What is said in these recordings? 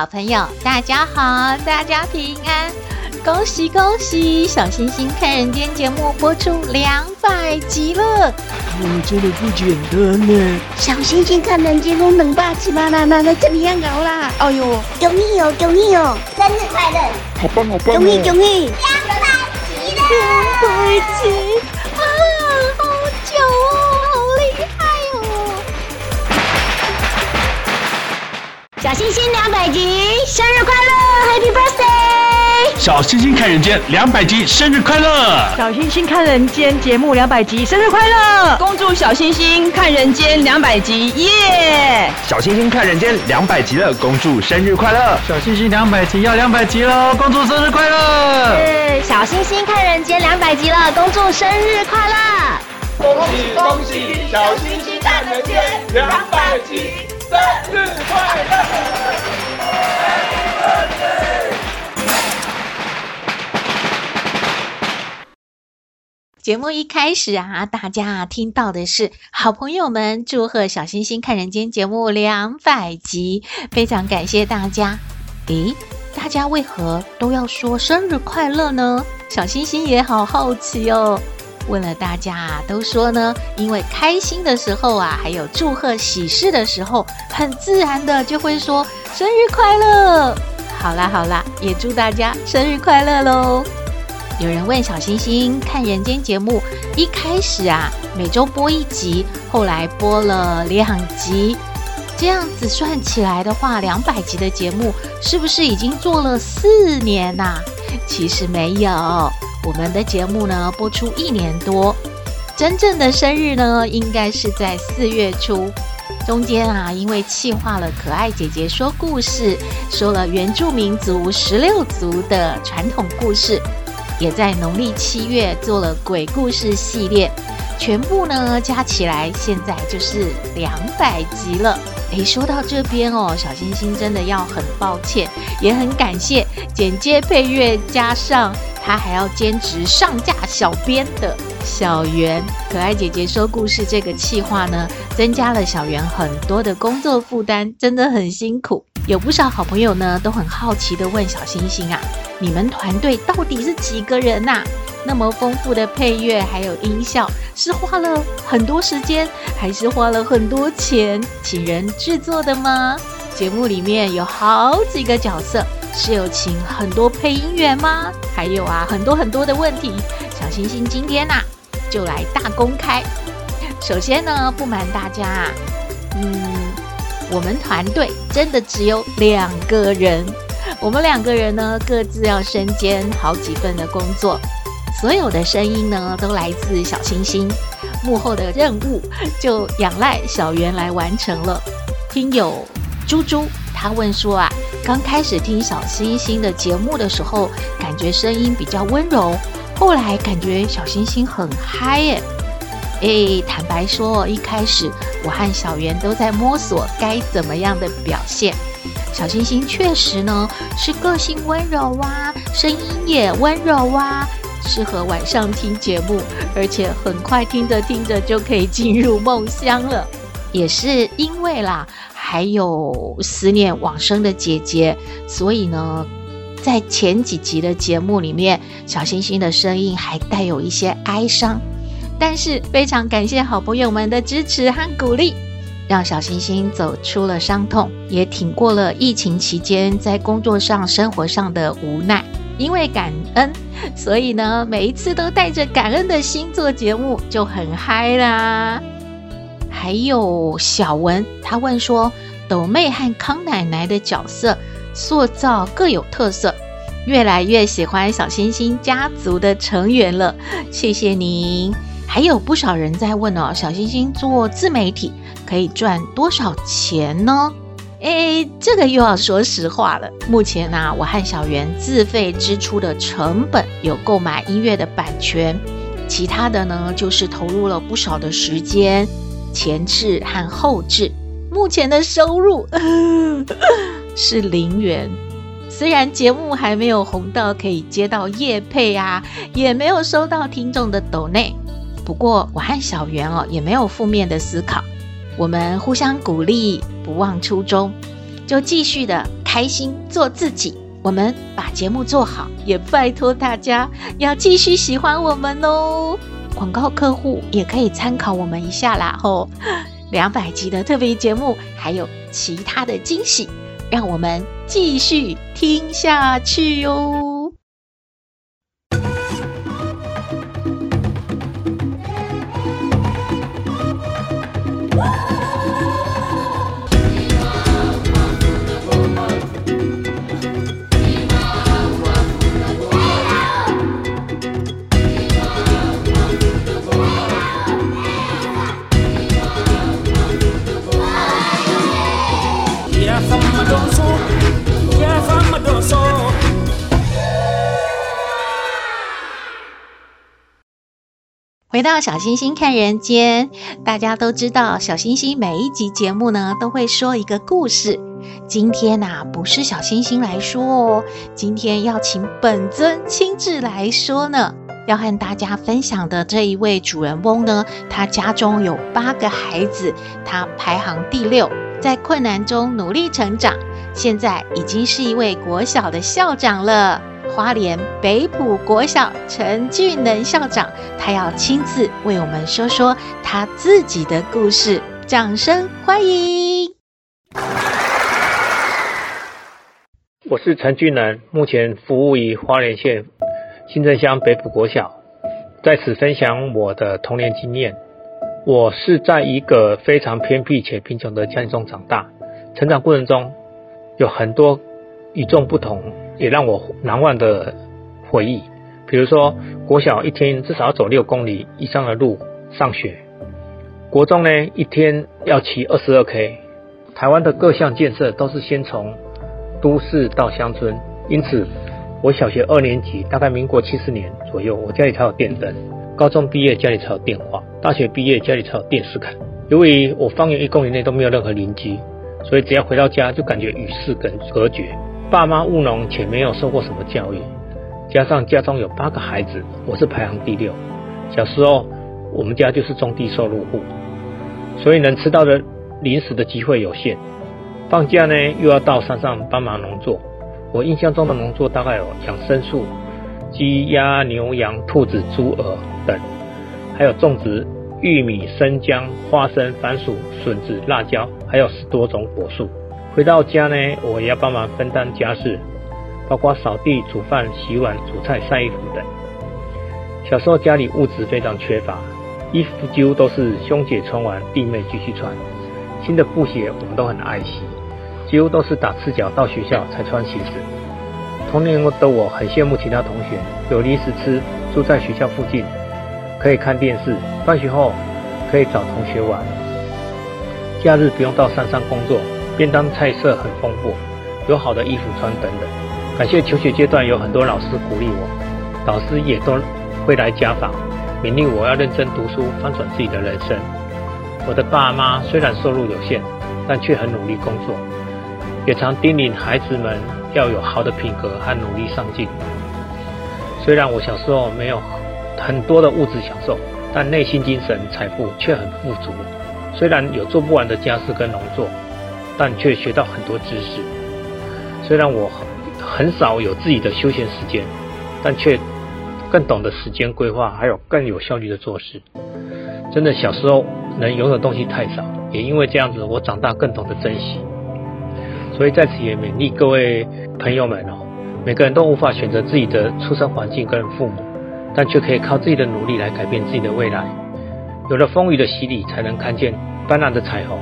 好朋友，大家好，大家平安，恭喜恭喜！小星星看人间节目播出两百集了，我真的不简单呢。小星星看人间都两百集吗？那那那怎么样搞啦？哎呦，恭喜哦，恭喜哦，生日快乐！好棒好棒！恭喜恭喜！两百集了，两百集小星星两百集，生日快乐，Happy Birthday！小星星看人间两百集，生日快乐！小星星看人间节目两百集，生日快乐！恭祝小星星看人间两百集，耶！小星星看人间两百集了，恭祝生日快乐！小星星两百集要两百集喽，恭祝生日快乐！是小星星看人间两百集了，恭祝生日快乐！恭喜恭喜，小星星看人间两百集。生日快乐！节目一开始啊，大家听到的是好朋友们祝贺小星星看人间节目两百集，非常感谢大家。诶，大家为何都要说生日快乐呢？小星星也好好奇哦。问了大家啊，都说呢，因为开心的时候啊，还有祝贺喜事的时候，很自然的就会说生日快乐。好啦好啦，也祝大家生日快乐喽！有人问小星星看人间节目，一开始啊，每周播一集，后来播了两集，这样子算起来的话，两百集的节目是不是已经做了四年呐？其实没有。我们的节目呢，播出一年多，真正的生日呢，应该是在四月初。中间啊，因为气化了可爱姐姐说故事，说了原住民族十六族的传统故事，也在农历七月做了鬼故事系列，全部呢加起来，现在就是两百集了。诶，说到这边哦，小星星真的要很抱歉，也很感谢剪接配乐加上。他还要兼职上架小编的小圆，可爱姐姐说故事这个企划呢，增加了小圆很多的工作负担，真的很辛苦。有不少好朋友呢，都很好奇的问小星星啊，你们团队到底是几个人呐？那么丰富的配乐还有音效，是花了很多时间，还是花了很多钱请人制作的吗？节目里面有好几个角色。是有请很多配音员吗？还有啊，很多很多的问题。小星星今天呐、就来大公开。首先呢，不瞒大家啊，嗯，我们团队真的只有两个人。我们两个人呢，各自要身兼好几份的工作，所有的声音呢，都来自小星星。幕后的任务就仰赖小圆来完成了。听友猪猪。他问说啊，刚开始听小星星的节目的时候，感觉声音比较温柔，后来感觉小星星很嗨耶。诶，坦白说，一开始我和小圆都在摸索该怎么样的表现。小星星确实呢是个性温柔啊，声音也温柔啊，适合晚上听节目，而且很快听着听着就可以进入梦乡了。也是因为啦。还有思念往生的姐姐，所以呢，在前几集的节目里面，小星星的声音还带有一些哀伤。但是非常感谢好朋友们的支持和鼓励，让小星星走出了伤痛，也挺过了疫情期间在工作上、生活上的无奈。因为感恩，所以呢，每一次都带着感恩的心做节目，就很嗨啦。还有小文，他问说：“斗妹和康奶奶的角色塑造各有特色，越来越喜欢小星星家族的成员了。”谢谢您。还有不少人在问哦，小星星做自媒体可以赚多少钱呢？诶，这个又要说实话了。目前呢、我和小圆自费支出的成本有购买音乐的版权，其他的呢就是投入了不少的时间、前置和后置。目前的收入 是零元。虽然节目还没有红到可以接到夜配啊，也没有收到听众的抖内，不过我和小圆哦也没有负面的思考。我们互相鼓励，不忘初衷，就继续的开心做自己。我们把节目做好，也拜托大家要继续喜欢我们哦。广告客户也可以参考我们一下啦，吼！两百集的特别节目，还有其他的惊喜，让我们继续听下去哟。回到小星星看人间，大家都知道，小星星每一集节目呢都会说一个故事。今天呐、不是小星星来说哦，今天要请本尊亲自来说呢。要和大家分享的这一位主人翁呢，他家中有八个孩子，他排行第六，在困难中努力成长，现在已经是一位国小的校长了。花莲北埔国小陈俊能校长，他要亲自为我们说说他自己的故事，掌声欢迎！我是陈俊能，目前服务于花莲县新正乡北埔国小，在此分享我的童年经验。我是在一个非常偏僻且贫穷的家庭中长大，成长过程中有很多与众不同。也让我难忘的回忆，比如说国小一天至少要走六公里以上的路上学，国中呢一天要骑二十二 K。台湾的各项建设都是先从都市到乡村，因此我小学二年级，大概民国七十年左右，我家里才有电灯；高中毕业家里才有电话；大学毕业家里才有电视看。由于我方圆一公里内都没有任何邻居，所以只要回到家就感觉与世隔隔绝。爸妈务农且没有受过什么教育，加上家中有八个孩子，我是排行第六。小时候我们家就是种地收入户，所以能吃到的零食的机会有限。放假呢又要到山上帮忙农作。我印象中的农作大概有养牲畜，鸡、鸭、牛、羊、兔子、猪、鹅等，还有种植玉米、生姜、花生、番薯、笋子、辣椒，还有十多种果树。回到家呢，我也要帮忙分担家事，包括扫地、煮饭、洗碗、煮菜、晒衣服等。小时候家里物质非常缺乏，衣服几乎都是兄姐穿完，弟妹继续穿。新的布鞋我们都很爱惜，几乎都是打赤脚到学校才穿鞋子。童年的我很羡慕其他同学，有零食吃，住在学校附近，可以看电视，放学后可以找同学玩，假日不用到山上工作。便当菜色很丰富，有好的衣服穿等等。感谢求学阶段有很多老师鼓励我，导师也都会来家访，勉励我要认真读书，翻转自己的人生。我的爸妈虽然收入有限，但却很努力工作，也常叮咛孩子们要有好的品格和努力上进。虽然我小时候没有很多的物质享受，但内心精神财富却很富足。虽然有做不完的家事跟农作。但却学到很多知识。虽然我很少有自己的休闲时间，但却更懂得时间规划，还有更有效率的做事。真的，小时候能拥有东西太少，也因为这样子，我长大更懂得珍惜。所以在此也勉励各位朋友们哦，每个人都无法选择自己的出生环境跟父母，但却可以靠自己的努力来改变自己的未来。有了风雨的洗礼，才能看见斑斓的彩虹。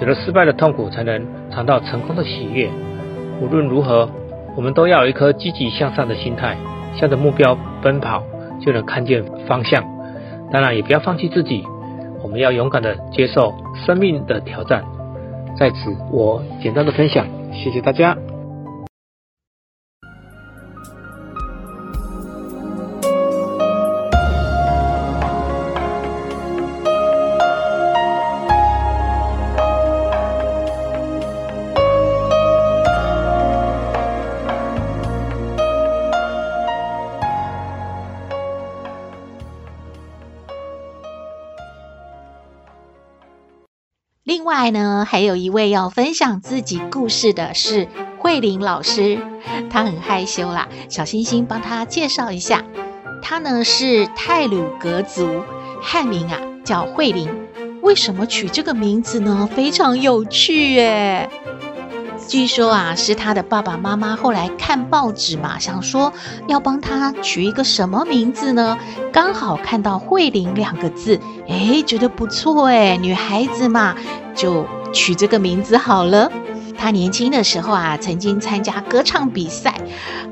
有了失败的痛苦，才能尝到成功的喜悦。无论如何，我们都要有一颗积极向上的心态，向着目标奔跑，就能看见方向。当然也不要放弃自己，我们要勇敢的接受生命的挑战。在此，我简单的分享，谢谢大家。还有一位要分享自己故事的是慧玲老师，她很害羞啦。小星星帮她介绍一下，她呢是泰鲁格族，汉名啊叫慧玲。为什么取这个名字呢？非常有趣耶。据说啊，是他的爸爸妈妈后来看报纸嘛，想说要帮他取一个什么名字呢？刚好看到“慧玲”两个字，诶，觉得不错诶，女孩子嘛，就取这个名字好了。他年轻的时候啊，曾经参加歌唱比赛，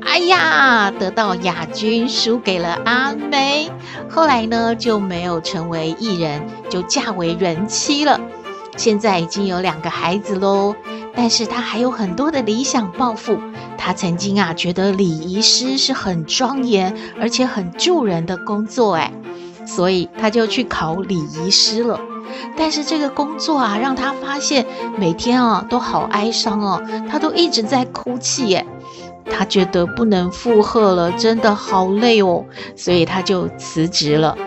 哎呀，得到亚军，输给了阿妹。后来呢，就没有成为艺人，就嫁为人妻了。现在已经有两个孩子喽。但是他还有很多的理想抱负。他曾经啊觉得礼仪师是很庄严而且很助人的工作，哎，所以他就去考礼仪师了。但是这个工作啊让他发现每天啊都好哀伤哦，他都一直在哭泣，耶。他觉得不能负荷了，真的好累哦，所以他就辞职了。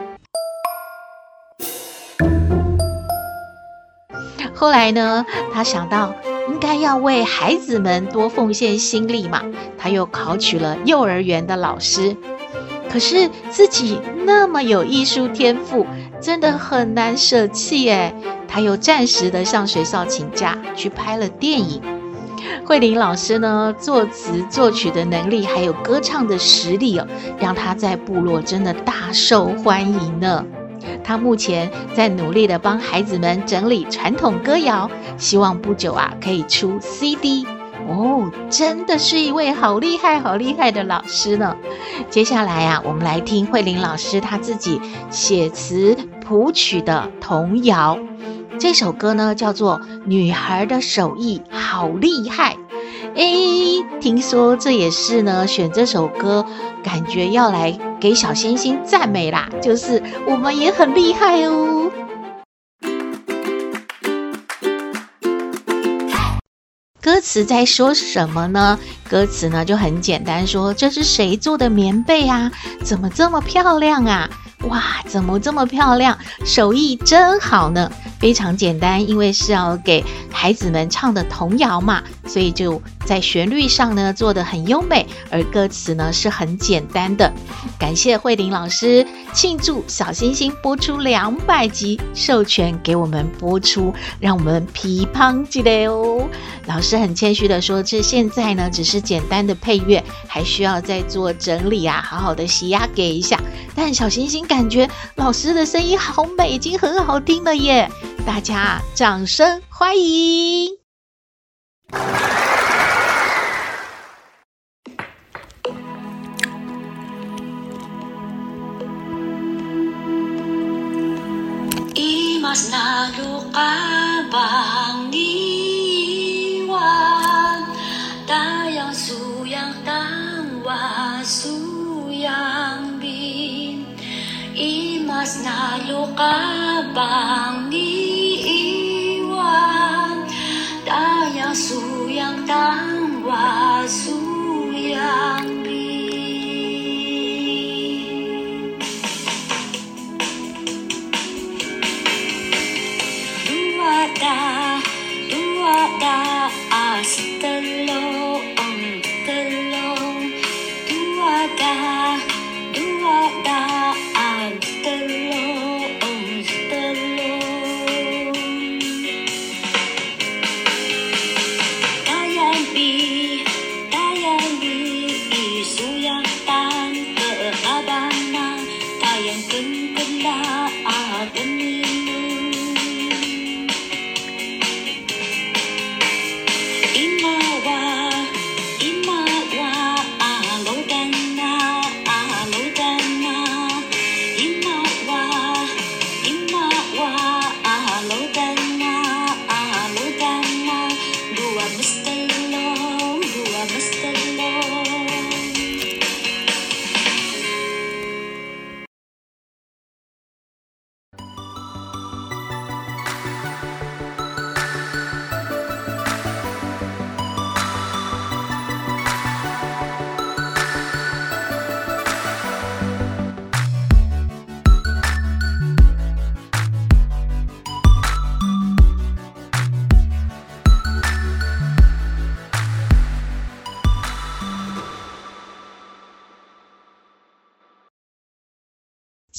后来呢，他想到。应该要为孩子们多奉献心力嘛，他又考取了幼儿园的老师。可是自己那么有艺术天赋，真的很难舍弃哎。他又暂时的向学校请假，去拍了电影。慧玲老师呢，作词作曲的能力，还有歌唱的实力哦，让他在部落真的大受欢迎呢。他目前在努力的帮孩子们整理传统歌谣，希望不久啊可以出 CD 哦，真的是一位好厉害、好厉害的老师呢。接下来啊，我们来听慧玲老师他自己写词谱曲的童谣，这首歌呢叫做《女孩的手艺好厉害》。诶，听说这也是呢，选这首歌，感觉要来给小星星赞美啦，就是我们也很厉害哦。歌词在说什么呢？歌词呢就很简单说，说这是谁做的棉被啊？怎么这么漂亮啊？哇，怎么这么漂亮？手艺真好呢！非常简单，因为是要给孩子们唱的童谣嘛，所以就在旋律上呢做得很优美，而歌词呢是很简单的。感谢慧玲老师，庆祝小星星播出两百集，授权给我们播出，让我们批判起来哦。老师很谦虚的说，这现在呢只是简单的配乐，还需要再做整理啊，好好的洗压给一下。但小星星感觉老师的声音好美，已经很好听了耶。大家掌声欢迎！pabanggiwan Tayang suyang tangwa suyang bin. Imas na lukabang niiwan Tayang suyang tangwa suyang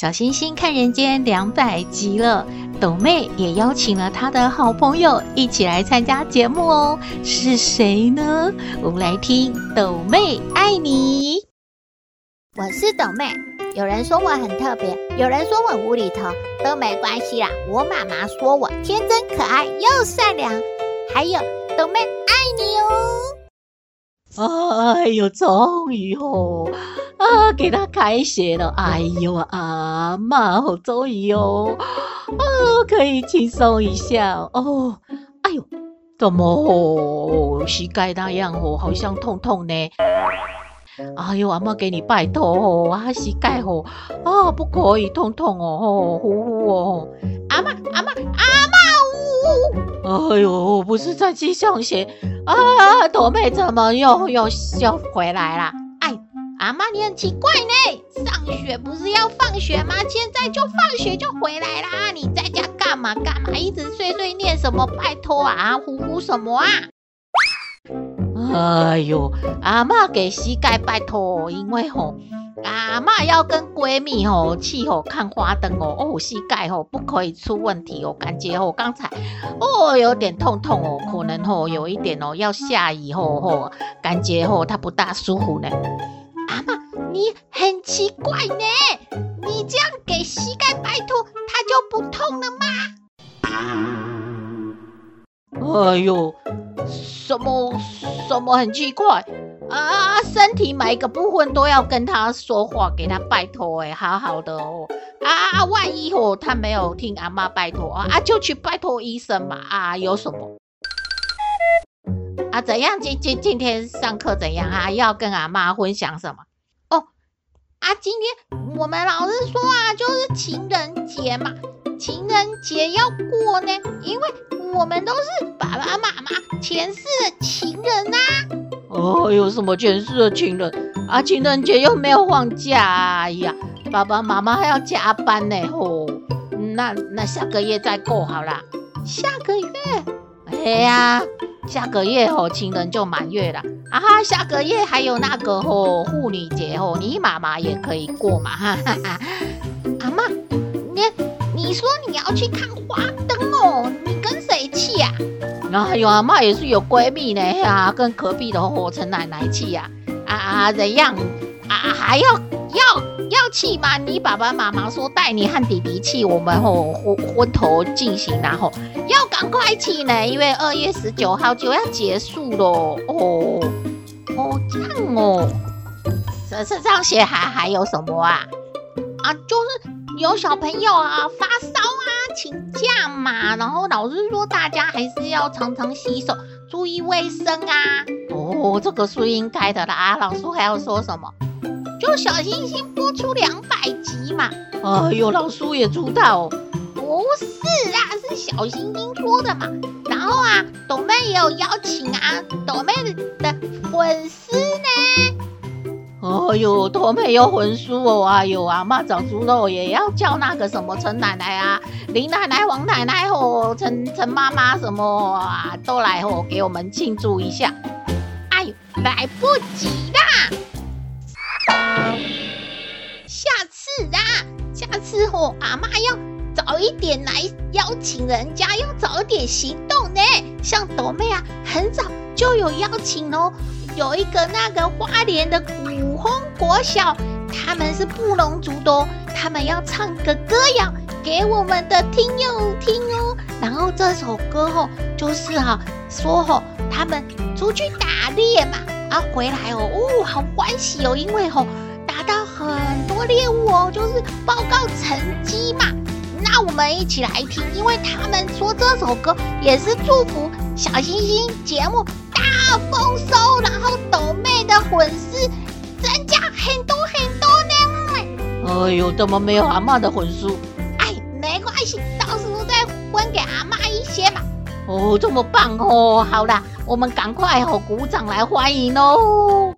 小星星看人间两百集了，抖妹也邀请了她的好朋友一起来参加节目哦，是谁呢？我们来听抖妹爱你。我是抖妹，有人说我很特别，有人说我无厘头，都没关系啦。我妈妈说我天真可爱又善良，还有抖妹爱你哦。哎呦，终于哦。啊，给他开学了！哎呦，阿嬷好终于哦，啊，可以轻松一下哦。哎呦，怎么哦，膝盖那样哦，好像痛痛呢。哎呦，阿妈给你拜托哦，啊，膝盖哦，啊，不可以痛痛哦，哦，呼呼哦。阿妈，阿妈，阿妈，呜！哎呦，不是在去上学啊？朵妹怎么又又又回来了？阿妈，你很奇怪呢。上学不是要放学吗？现在就放学就回来啦。你在家干嘛干嘛？一直碎碎念什么？拜托啊，呼呼什么啊？哎呦，阿妈给膝盖拜托，因为吼，阿妈要跟闺蜜吼去吼看花灯哦。哦，膝盖吼不可以出问题哦。感觉吼刚才哦有点痛痛哦，可能吼有一点哦要下雨吼吼，感觉吼它不大舒服呢。阿妈，你很奇怪呢，你这样给膝盖拜托，它就不痛了吗？哎呦，什么什么很奇怪啊？身体每一个部分都要跟他说话，给他拜托，哎，好好的哦。啊，万一哦，他没有听阿妈拜托啊，就去拜托医生嘛。啊，有什么？啊，怎样？今今今天上课怎样啊？要跟阿妈分享什么？哦，啊，今天我们老师说啊，就是情人节嘛，情人节要过呢，因为我们都是爸爸妈妈前世的情人啊。哦，有什么前世的情人啊？情人节又没有放假，哎呀，爸爸妈妈还要加班呢。哦，那那下个月再过好啦。下个月？哎呀。下个月哦，情人就满月了啊！哈，下个月还有那个吼妇女节吼，你妈妈也可以过嘛！哈哈哈。阿妈，你你说你要去看花灯哦？你跟谁去呀？哎呦，阿嬷也是有闺蜜呢啊，跟隔壁的吼陈奶奶去呀！啊啊，怎样啊？还要要要去吗？你爸爸妈妈说带你和弟弟去，我们吼昏昏头进行，然后。要赶快去呢，因为二月十九号就要结束了哦。哦，这样哦。这这上写还还有什么啊？啊，就是有小朋友啊发烧啊，请假嘛。然后老师说大家还是要常常洗手，注意卫生啊。哦，这个是应该的啦。啊，老师还要说什么？就小星星播出两百集嘛。哎呦，老师也知道。不是啊，是小星星说的嘛。然后啊，斗妹也有邀请啊，斗妹的粉丝呢。哎呦，斗妹有粉丝哦，哎呦，阿嬷长猪肉也要叫那个什么陈奶奶啊、林奶奶、王奶奶哦、陈陈妈妈什么啊，都来哦，给我们庆祝一下。哎呦，来不及啦！下次啊，下次哦，阿嬷要。早一点来邀请人家，要早一点行动呢。像朵妹啊，很早就有邀请哦。有一个那个花莲的古国小，他们是布农族的哦，他们要唱个歌谣给我们的听友听哦。然后这首歌吼，就是哈说吼，他们出去打猎嘛，啊回来哦，哦好欢喜哦，因为吼打到很多猎物哦，就是报告成绩嘛。那我们一起来听，因为他们说这首歌也是祝福小星星节目大丰收，然后抖妹的粉丝增加很多很多呢。哎呦，怎么没有阿妈的粉丝？哎，没关系，到时候再分给阿妈一些嘛。哦，这么棒哦！好啦，我们赶快哦，鼓掌来欢迎哦。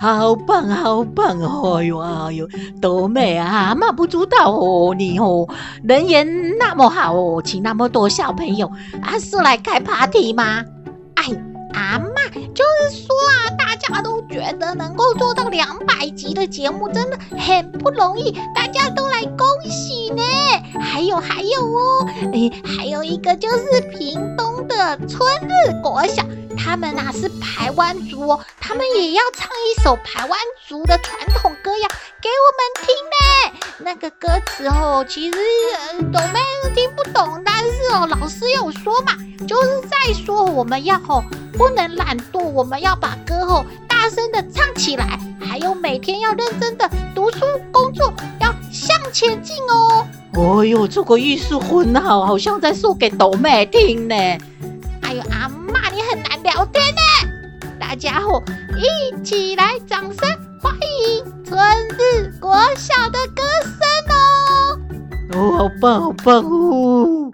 好棒好棒哦！哎呦哎呦，多美啊，妈不知道哦，你哦人缘那么好哦，请那么多小朋友啊是来开 party 吗？哎，阿妈就是说啊，大家都觉得能够做到两百集的节目真的很不容易，大家都来恭恭喜呢。还有还有哦，哎，还有一个就是屏东的春日国小。他们呐、啊、是排湾族哦，他们也要唱一首排湾族的传统歌谣给我们听呢。那个歌词哦，其实懂没听不懂，但是哦，老师有说嘛，就是在说我们要哦不能懒惰，我们要把歌哦大声的唱起来，还有每天要认真的读书工作，要向前进哦。哦哟，这个艺术很好，好像在说给斗妹听呢。哎呦，阿嬷你很难聊天呢，大家伙一起来，掌声欢迎春日国小的歌声哦！哦，好棒，好棒哦！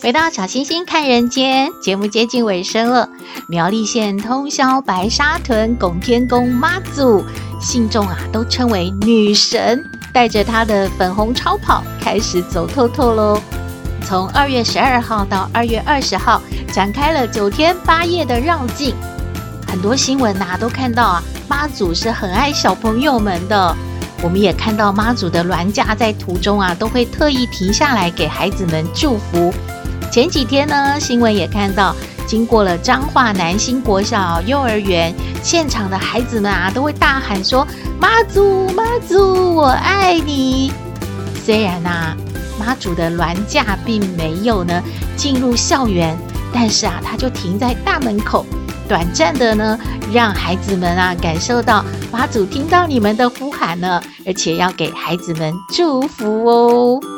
回到小星星看人间，节目接近尾声了。苗栗县通霄白沙屯拱天宫妈祖，信众啊都称为女神，带着她的粉红超跑开始走透透喽。从二月十二号到二月二十号，展开了九天八夜的绕境。很多新闻呐都看到啊，妈祖是很爱小朋友们的。我们也看到妈祖的銮驾在途中啊，都会特意停下来给孩子们祝福。前几天呢，新闻也看到，经过了彰化南兴国小幼儿园，现场的孩子们啊，都会大喊说：“妈祖，妈祖，我爱你。”虽然呐、啊，妈祖的銮驾并没有呢进入校园，但是啊，他就停在大门口，短暂的呢，让孩子们啊感受到妈祖听到你们的呼喊呢，而且要给孩子们祝福哦。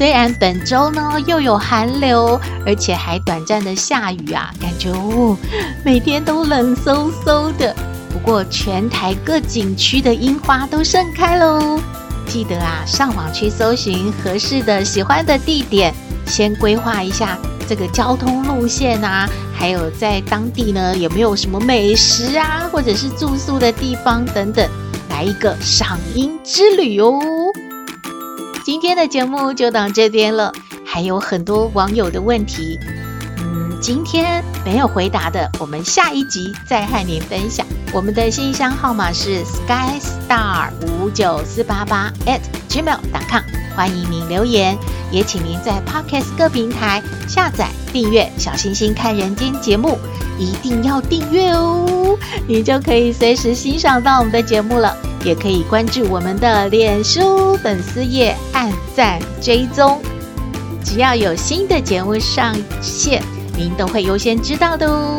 虽然本周呢又有寒流，而且还短暂的下雨啊，感觉哦每天都冷飕飕的。不过全台各景区的樱花都盛开喽，记得啊上网去搜寻合适的、喜欢的地点，先规划一下这个交通路线啊，还有在当地呢有没有什么美食啊，或者是住宿的地方等等，来一个赏樱之旅哦。今天的节目就到这边了，还有很多网友的问题，嗯，今天没有回答的，我们下一集再和您分享。我们的信箱号码是 skystar 五九四八八 at gmail.com，欢迎您留言。也请您在 Podcast 各平台下载订阅“小星星看人间”节目，一定要订阅哦，你就可以随时欣赏到我们的节目了。也可以关注我们的脸书粉丝页，按赞追踪，只要有新的节目上线，您都会优先知道的哦。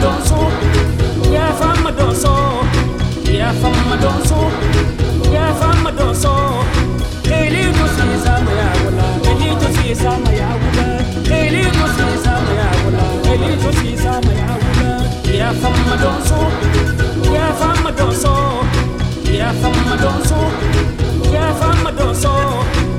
Don't so, yeah, from my don't so, yeah, from my don't so. Yeah, I don't so. Yeah, fama don't so.